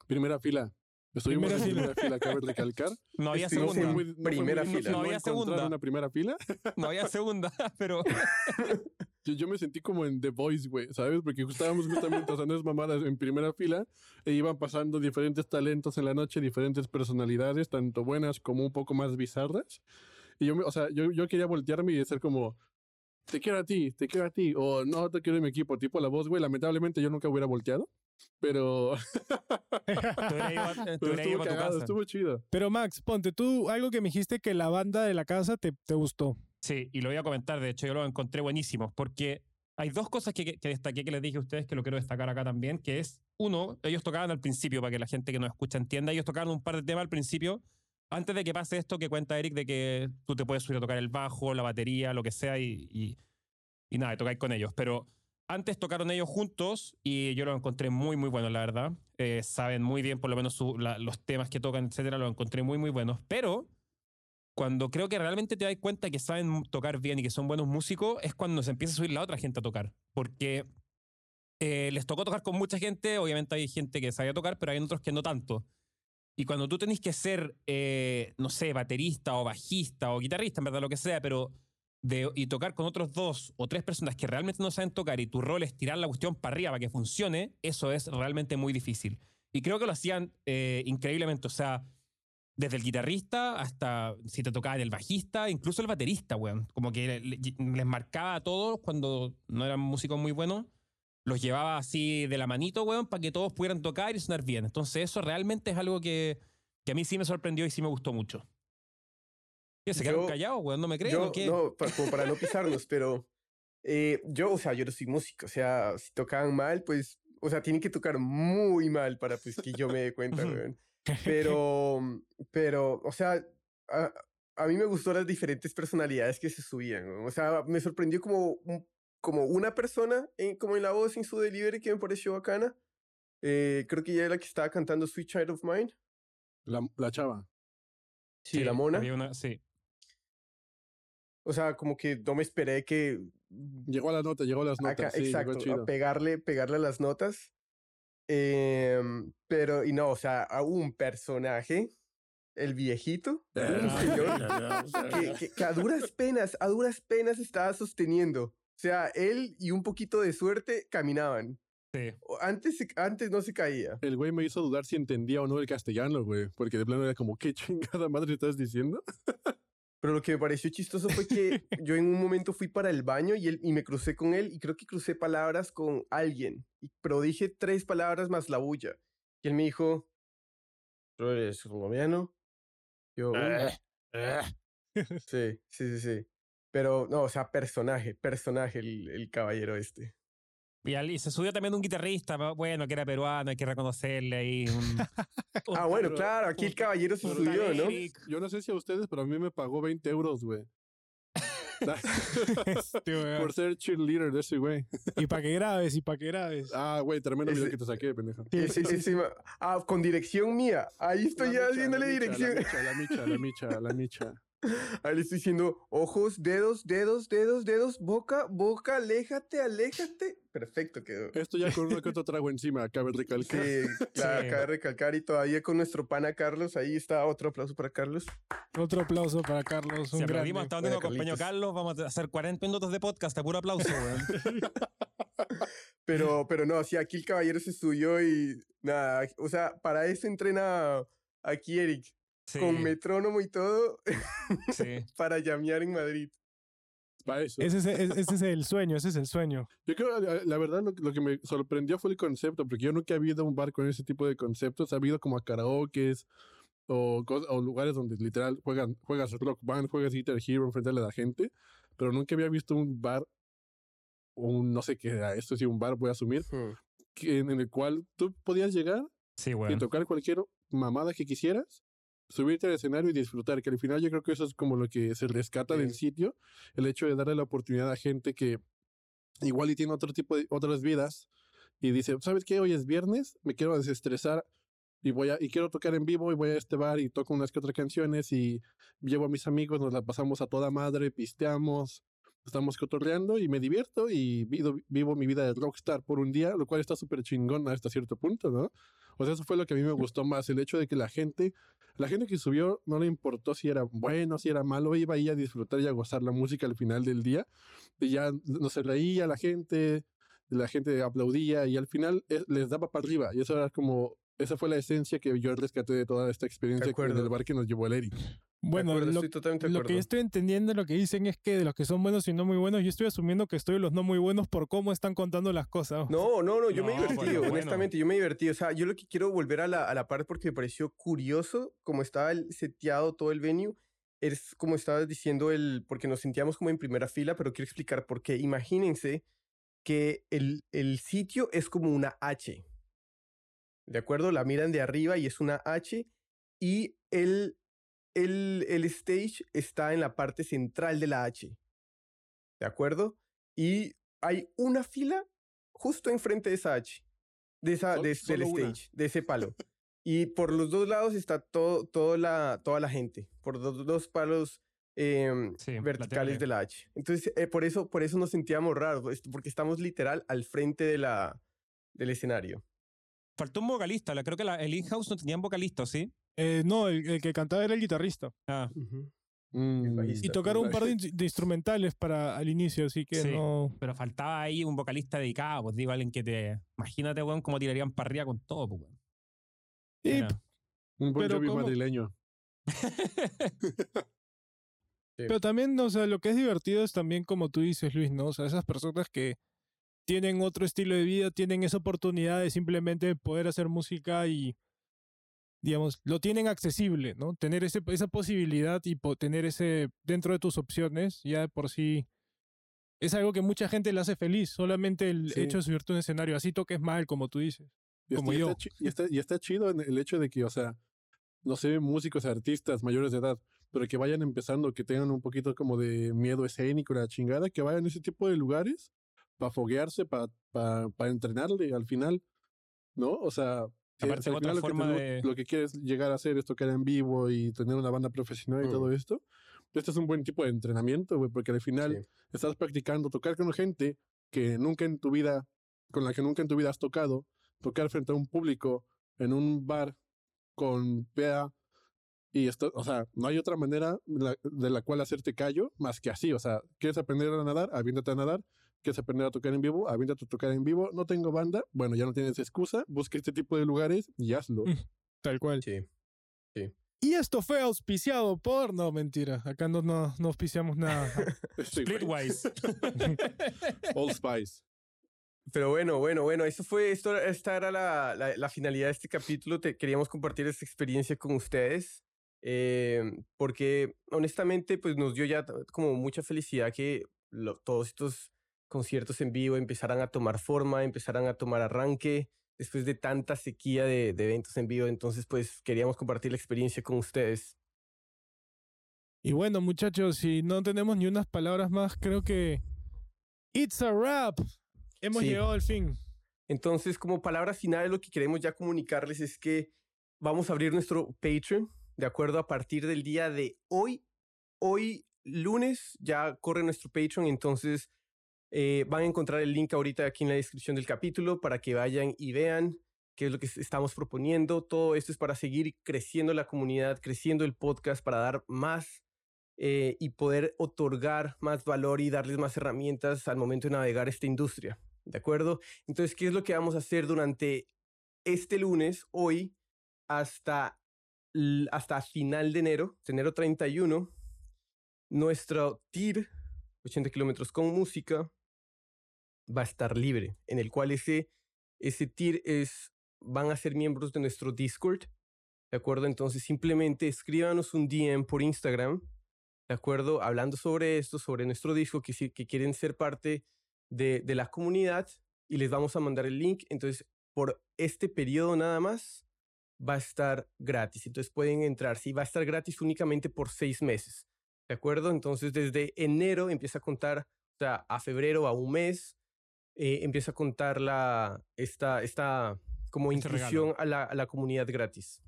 Primera fila. Estuvimos Primera en fila. primera fila, cabe recalcar. No había Estuvimos segunda. muy- no primera muy- fila. No había encontrar segunda. una primera fila. No había segunda, pero Yo, yo me sentí como en The Voice, güey, ¿sabes? Porque estábamos justamente pasando esas mamadas en primera fila e iban pasando diferentes talentos en la noche, diferentes personalidades, tanto buenas como un poco más bizarras. Y yo, me- o sea, yo, yo quería voltearme y decir como, te quiero a ti, te quiero a ti, o no, te quiero en mi equipo, tipo la voz, güey. Lamentablemente yo nunca hubiera volteado, pero, te pero estuvo cagado, casa. estuvo chido. Pero Max, ponte tú algo que me dijiste que la banda de la casa te, te gustó. Sí, y lo voy a comentar, de hecho yo lo encontré buenísimo, porque hay dos cosas que, que destaqué que les dije a ustedes que lo quiero destacar acá también, que es, uno, ellos tocaban al principio, para que la gente que nos escucha entienda, ellos tocaban un par de temas al principio, antes de que pase esto que cuenta Eric, de que tú te puedes subir a tocar el bajo, la batería, lo que sea, y, y, y nada, tocáis con ellos, pero antes tocaron ellos juntos y yo lo encontré muy, muy buenos, la verdad. Eh, saben muy bien, por lo menos, los temas que tocan, etcétera, los encontré muy, muy buenos, pero cuando creo que realmente te das cuenta que saben tocar bien y que son buenos músicos, es cuando se empieza a subir la otra gente a tocar. Porque eh, les tocó tocar con mucha gente, obviamente hay gente que sabía tocar, pero hay otros que no tanto. Y cuando tú tenés que ser, eh, no sé, baterista o bajista o guitarrista, en verdad, lo que sea, pero y tocar con otros dos o tres personas que realmente no saben tocar y tu rol es tirar la cuestión para arriba para que funcione, eso es realmente muy difícil. Y creo que lo hacían eh, increíblemente. O sea, desde el guitarrista hasta si te tocaba el bajista, incluso el baterista, weón. Como que le- le- les marcaba a todos cuando no eran músicos muy buenos, los llevaba así de la manito, weón, para que todos pudieran tocar y sonar bien. Entonces eso realmente es algo que, que a mí sí me sorprendió y sí me gustó mucho. ¿Qué, ¿Se quedaron Yo- callados, weón? ¿No me creen Yo, o qué? no, pa- como para no pisarnos, pero eh, yo, o sea, yo no soy músico, o sea, si tocaban mal, pues, o sea, tienen que tocar muy mal para pues que yo me dé cuenta, weón. Pero, pero, o sea, a, a mí me gustó las diferentes personalidades que se subían, weón. o sea, me sorprendió como, un- como una persona, en, como en la voz, en su delivery, que me pareció bacana. Eh, creo que ella era la que estaba cantando Sweet Child of Mine. La, la chava. Sí, la mona. había una- sí. O sea, como que no me esperé que Llegó a la nota, llegó a las notas. Acá, sí, llegó exacto, a pegarle, pegarle a las notas. Em, pero, y no, o sea, a un personaje, el viejito, un señor, que, que- que a duras penas, a duras penas estaba sosteniendo. O sea, él y un poquito de suerte caminaban. Sí. Antes, antes no se caía. El güey me hizo dudar si entendía o no el castellano, güey. Porque de plano era como, ¿qué chingada madre estás diciendo? Pero lo que me pareció chistoso fue que yo en un momento fui para el baño y, él, y me crucé con él y creo que crucé palabras con alguien. y- Pero dije tres palabras más la bulla. Y él me dijo, ¿tú eres colombiano? Yo, "Uh". sí, sí, sí, sí. Pero no, o sea, personaje, personaje el, el caballero este. Y, al- y se subió también un guitarrista, bueno, que era peruano, hay que reconocerle ahí. Un, un- Ah, bueno, pero- claro, aquí el caballero se subió, ¿no? Yo no sé si a ustedes, pero a mí me pagó 20 euros, güey. Este, weón. Por ser cheerleader de ese güey. y para que grabes, y para que grabes. Ah, güey, tremendo video que te saqué, pendejo. Sí, sí, sí, sí, Ah, con dirección mía. Ahí estoy La ya micha, haciéndole la micha, dirección. La micha, la micha, la micha, la micha. Ahí le estoy diciendo ojos, dedos, dedos, dedos, dedos, boca, boca, aléjate, aléjate. Perfecto quedó. Esto ya con uno que otro trago encima, cabe Sí, recalcar. claro, Sí. cabe recalcar y todavía con nuestro pana Carlos, ahí está otro aplauso para Carlos. Otro aplauso para Carlos. Un Si aplaudimos hasta donde nos acompañó. Carlos, vamos a hacer 40 minutos de podcast a puro aplauso, weón. Pero, pero no, sí, aquí el caballero se subió y nada, o sea, para eso entrena aquí Eric, Sí, con metrónomo y todo, sí. para llamear en Madrid. Para eso. Ese es, es- ese es el sueño, ese es el sueño. Yo creo, la, la verdad, lo, lo que me sorprendió fue el concepto, porque yo nunca había ido a un bar con ese tipo de conceptos. Ha habido como a karaokes o, o lugares donde literal juegan, juegas rock band, juegas Guitar Hero enfrente de la gente, pero nunca había visto un bar, un no sé qué era esto, sí, un bar, voy a asumir, Hmm. que, en el cual tú podías llegar Sí, y weón. tocar cualquier mamada que quisieras, subirte al escenario y disfrutar, que al final yo creo que eso es como lo que se rescata del Sí. sitio, el hecho de darle la oportunidad a gente que igual y tiene otro tipo de otras vidas y dice, ¿sabes qué? Hoy es viernes, me quiero desestresar y voy a y quiero tocar en vivo y voy a este bar y toco unas que otras canciones y llevo a mis amigos, nos la pasamos a toda madre, pisteamos, estamos cotorreando y me divierto y vivo, vivo mi vida de rockstar por un día, lo cual está súper chingón hasta cierto punto, ¿no? O sea, eso fue lo que a mí me gustó más, el hecho de que la gente, la gente que subió no le importó si era bueno, si era malo, iba ahí a disfrutar y a gozar la música al final del día. Y ya no se reía la gente, la gente aplaudía y al final eh, les daba para arriba. Y eso era como, esa fue la esencia que yo rescaté de toda esta experiencia acuerdo. del bar que nos llevó el Eric. Bueno, acuerdo, lo, estoy lo que yo estoy entendiendo, lo que dicen es que de los que son buenos y no muy buenos, yo estoy asumiendo que estoy los no muy buenos por cómo están contando las cosas. No, no, no, yo me No, bueno, divertido, bueno. honestamente, yo me he divertido. O sea, yo lo que quiero volver a la, a la parte porque me pareció curioso cómo estaba el, seteado todo el venue. Es como estabas diciendo, el, porque nos sentíamos como en primera fila, pero quiero explicar por qué. Imagínense que el, el sitio es como una H. ¿De acuerdo? La miran de arriba y es una H. Y el, el, el stage está en la parte central de la H. ¿De acuerdo? Y hay una fila justo enfrente de esa H. De esa, de, del stage, de ese palo. Y por los dos lados está todo, todo la, toda la gente. Por dos, dos palos em, Sí, verticales de la H. Entonces, eh, por, eso, por eso nos sentíamos raros, pues, porque estamos literal al frente de la, del escenario. Faltó un vocalista, creo que la- el in-house no tenían vocalista, ¿sí? Eh, no, el, el que cantaba era el guitarrista. Ah, Mm, bajista. Y tocaron un par de, in- de instrumentales para al inicio, así que Sí. no. pero faltaba ahí un vocalista dedicado, pues digo, alguien que te... Imagínate, weón, cómo tirarían para arriba con todo, pues, weón. Un Bon pero madrileño. Pero también, o sea, lo que es divertido es también como tú dices, Luis, ¿no? O sea, esas personas que tienen otro estilo de vida, tienen esa oportunidad de simplemente poder hacer música y, digamos, lo tienen accesible, ¿no? Tener ese, esa posibilidad y po- tener ese dentro de tus opciones, ya de por sí, es algo que mucha gente le hace feliz, solamente el Sí. hecho de subirte a un escenario, así toques mal, como tú dices. Y Como está, yo. y, está, y está chido en el hecho de que, o sea, no sé, músicos, artistas mayores de edad, pero que vayan empezando, que tengan un poquito como de miedo escénico, la chingada, que vayan a ese tipo de lugares para foguearse, para pa, pa entrenarle al final, ¿no? O sea, que- Aparte, otra final lo que, forma de- lo que quieres llegar a hacer es tocar en vivo y tener una banda profesional y todo Mm. esto. Este es un buen tipo de entrenamiento, güey, porque al final Sí. estás practicando tocar con gente que nunca en tu vida, con la que nunca en tu vida has tocado, tocar frente a un público en un bar con PA y esto, o sea, no hay otra manera la- de la cual hacerte callo más que así, o sea, ¿quieres aprender a nadar? Aviéntate a nadar. ¿Quieres aprender a tocar en vivo? Aviéntate a tocar en vivo. No tengo banda. Bueno, ya no tienes excusa. Busca este tipo de lugares y hazlo. Tal cual. Sí. Y esto fue auspiciado por. No, mentira. Acá no, no, no auspiciamos nada. Sí. Splitwise. Old Spice. Pero bueno, bueno, bueno, eso fue, esto, esta era la, la, la finalidad de este capítulo. Te, queríamos compartir esta experiencia con ustedes. eh, porque honestamente, pues nos dio ya como mucha felicidad que lo- todos estos conciertos en vivo empezaran a tomar forma, empezaran a tomar arranque después de tanta sequía de, de eventos en vivo. Entonces, pues queríamos compartir la experiencia con ustedes. y bueno, muchachos, si no tenemos ni unas palabras más, creo que. It's a wrap. Hemos Sí. llegado al fin. Entonces, como palabras finales, lo que queremos ya comunicarles es que vamos a abrir nuestro Patreon, de acuerdo a partir del día de hoy. Hoy, lunes, ya corre nuestro Patreon, entonces eh, van a encontrar el link ahorita aquí en la descripción del capítulo para que vayan y vean qué es lo que estamos proponiendo. Todo esto es para seguir creciendo la comunidad, creciendo el podcast, para dar más eh, y poder otorgar más valor y darles más herramientas al momento de navegar esta industria. ¿De acuerdo? Entonces, ¿qué es lo que vamos a hacer durante este lunes, hoy, hasta, hasta final de enero, enero 31? Nuestro TIR, 80 kilómetros con música, va a estar libre, en el cual ese, ese TIR es, van a ser miembros de nuestro Discord. ¿De acuerdo? Entonces, simplemente escríbanos un DM por Instagram, ¿de acuerdo? Hablando sobre esto, sobre nuestro disco, que, que quieren ser parte de, de la comunidad y les vamos a mandar el link. Entonces, por este periodo nada más, va a estar gratis. Entonces pueden entrar. Sí, va a estar gratis únicamente por seis meses. ¿De acuerdo? Entonces, desde enero empieza a contar, o sea, a febrero, a un mes, eh, empieza a contar la, esta, esta como Este inclusión a la, a la comunidad gratis.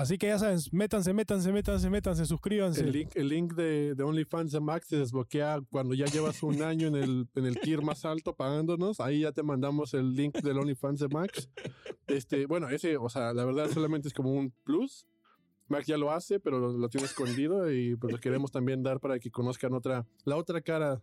Así que ya saben, métanse, métanse, métanse, métanse, suscríbanse. El link, el link de, de OnlyFans de Max se desbloquea cuando ya llevas un año en el, en el tier más alto pagándonos. Ahí ya te mandamos el link del OnlyFans de Max. Este, bueno, ese, o sea, la verdad solamente es como un plus. Max ya lo hace, pero lo, lo tiene escondido y pues lo queremos también dar para que conozcan otra, la otra cara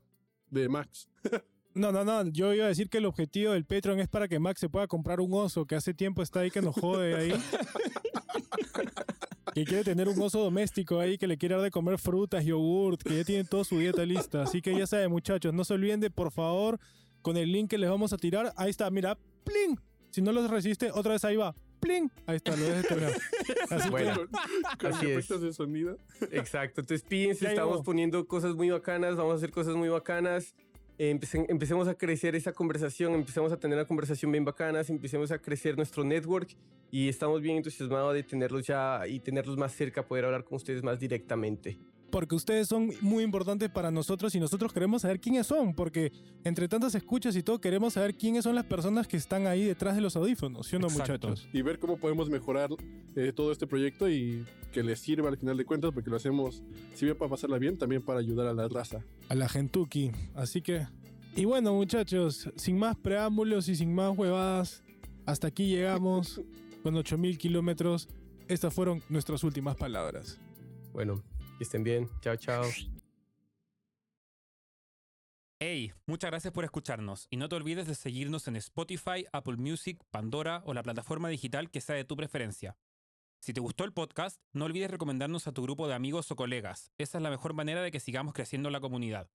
de Max. No, no, no. Yo iba a decir que el objetivo del Patreon es para que Max se pueda comprar un oso que hace tiempo está ahí que nos jode ahí. que quiere tener un oso doméstico ahí que le quiere dar de comer frutas, yogurt, que ya tiene toda su dieta lista. Así que ya saben, muchachos, no se olviden de, por favor, con el link que les vamos a tirar. Ahí está, mira, ¡pling! Si no los resiste, otra vez ahí va. ¡Pling! Ahí está, lo dejes. Así Bueno. con con así es. efectos de sonido. Exacto, entonces pídense, estamos poniendo cosas muy bacanas, vamos a hacer cosas muy bacanas. Empecen- empecemos a crecer esa conversación, empecemos a tener una conversación bien bacanas, empecemos a crecer nuestro network y estamos bien entusiasmados de tenerlos ya y tenerlos más cerca, poder hablar con ustedes más directamente. Porque ustedes son muy importantes para nosotros y nosotros queremos saber quiénes son, porque entre tantas escuchas y todo queremos saber quiénes son las personas que están ahí detrás de los audífonos, ¿sí o no, Exacto. muchachos? y ver cómo podemos mejorar eh, todo este proyecto y que les sirva al final de cuentas, porque lo hacemos, si bien para pasarla bien, también para ayudar a la raza. A la gentuki. Así que. Y bueno, muchachos, sin más preámbulos y sin más huevadas, hasta aquí llegamos con 8000 kilómetros. Estas fueron nuestras últimas palabras. Bueno, que estén bien, chao, chao. Hey, muchas gracias por escucharnos y no te olvides de seguirnos en Spotify, Apple Music, Pandora o la plataforma digital que sea de tu preferencia. Si te gustó el podcast, no olvides recomendarnos a tu grupo de amigos o colegas. Esa es la mejor manera de que sigamos creciendo la comunidad.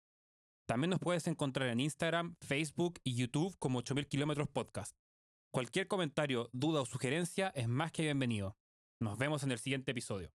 También nos puedes encontrar en Instagram, Facebook y YouTube como 8000 kilómetros podcast. Cualquier comentario, duda o sugerencia es más que bienvenido. Nos vemos en el siguiente episodio.